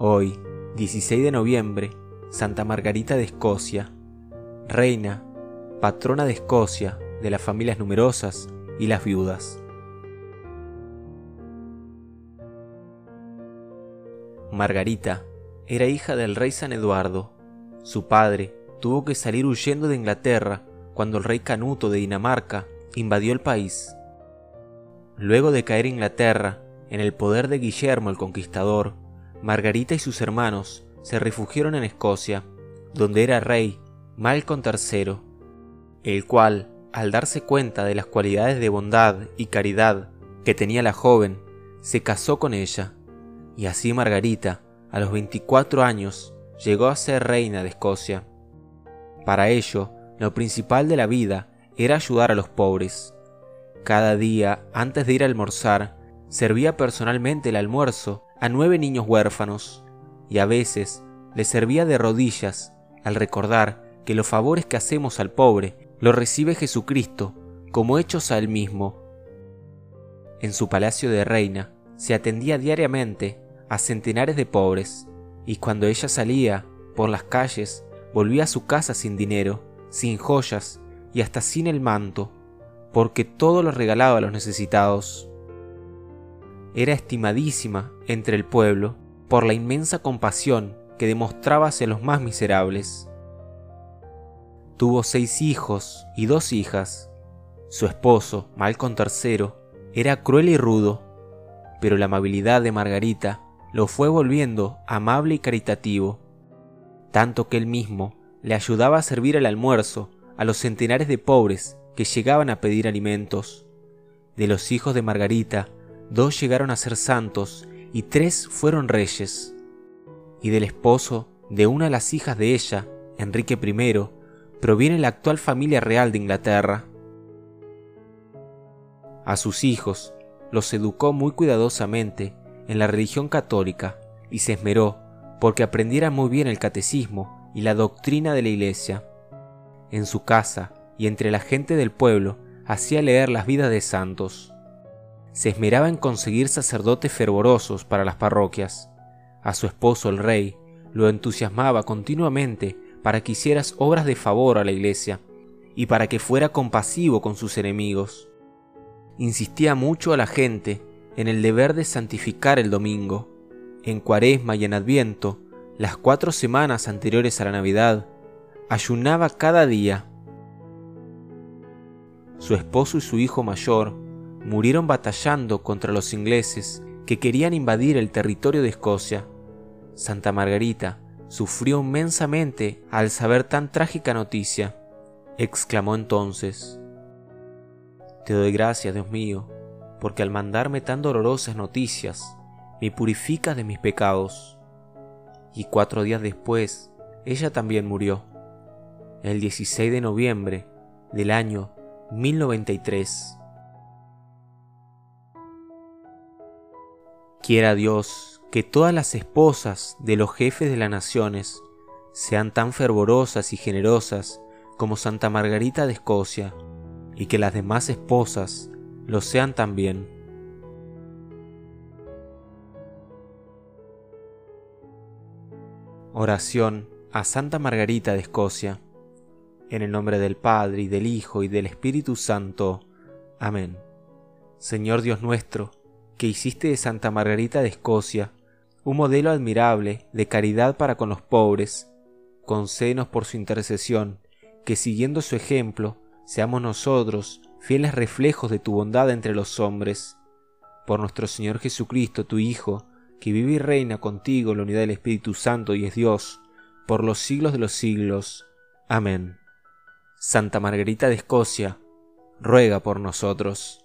Hoy, 16 de noviembre, Santa Margarita de Escocia, reina, patrona de Escocia, de las familias numerosas y las viudas. Margarita era hija del rey San Eduardo. Su padre tuvo que salir huyendo de Inglaterra cuando el rey Canuto de Dinamarca invadió el país. Luego de caer Inglaterra en el poder de Guillermo el Conquistador, Margarita y sus hermanos se refugiaron en Escocia, donde era rey Malcolm III, el cual, al darse cuenta de las cualidades de bondad y caridad que tenía la joven, se casó con ella, y así Margarita, a los 24 años, llegó a ser reina de Escocia. Para ello, lo principal de la vida era ayudar a los pobres. Cada día, antes de ir a almorzar, servía personalmente el almuerzo a nueve niños huérfanos, y a veces les servía de rodillas al recordar que los favores que hacemos al pobre los recibe Jesucristo como hechos a él mismo. En su palacio de reina se atendía diariamente a centenares de pobres, y cuando ella salía por las calles volvía a su casa sin dinero, sin joyas y hasta sin el manto, porque todo lo regalaba a los necesitados. Era estimadísima entre el pueblo por la inmensa compasión que demostraba hacia los más miserables. Tuvo seis hijos y dos hijas. Su esposo, Malcolm III, era cruel y rudo, pero la amabilidad de Margarita lo fue volviendo amable y caritativo, tanto que él mismo le ayudaba a servir el almuerzo a los centenares de pobres que llegaban a pedir alimentos. De los hijos de Margarita, dos llegaron a ser santos y tres fueron reyes. Y del esposo de una de las hijas de ella, Enrique I, proviene la actual familia real de Inglaterra. A sus hijos los educó muy cuidadosamente en la religión católica y se esmeró porque aprendieran muy bien el catecismo y la doctrina de la Iglesia. En su casa y entre la gente del pueblo hacía leer las vidas de santos. Se esmeraba en conseguir sacerdotes fervorosos para las parroquias. A su esposo el rey lo entusiasmaba continuamente para que hicieras obras de favor a la iglesia y para que fuera compasivo con sus enemigos. Insistía mucho a la gente en el deber de santificar el domingo. En cuaresma y en adviento, las cuatro semanas anteriores a la Navidad, ayunaba cada día. Su esposo y su hijo mayor murieron batallando contra los ingleses que querían invadir el territorio de Escocia. Santa Margarita sufrió inmensamente al saber tan trágica noticia. Exclamó entonces, Te doy gracias, Dios mío, porque al mandarme tan dolorosas noticias, me purifica de mis pecados. Y cuatro días después, ella también murió, el 16 de noviembre del año 1093. Quiera Dios que todas las esposas de los jefes de las naciones sean tan fervorosas y generosas como Santa Margarita de Escocia, y que las demás esposas lo sean también. Oración a Santa Margarita de Escocia. En el nombre del Padre, y del Hijo, y del Espíritu Santo. Amén. Señor Dios nuestro, que hiciste de Santa Margarita de Escocia un modelo admirable de caridad para con los pobres, concédenos por su intercesión, que siguiendo su ejemplo, seamos nosotros fieles reflejos de tu bondad entre los hombres. Por nuestro Señor Jesucristo, tu Hijo, que vive y reina contigo en la unidad del Espíritu Santo y es Dios, por los siglos de los siglos. Amén. Santa Margarita de Escocia, ruega por nosotros.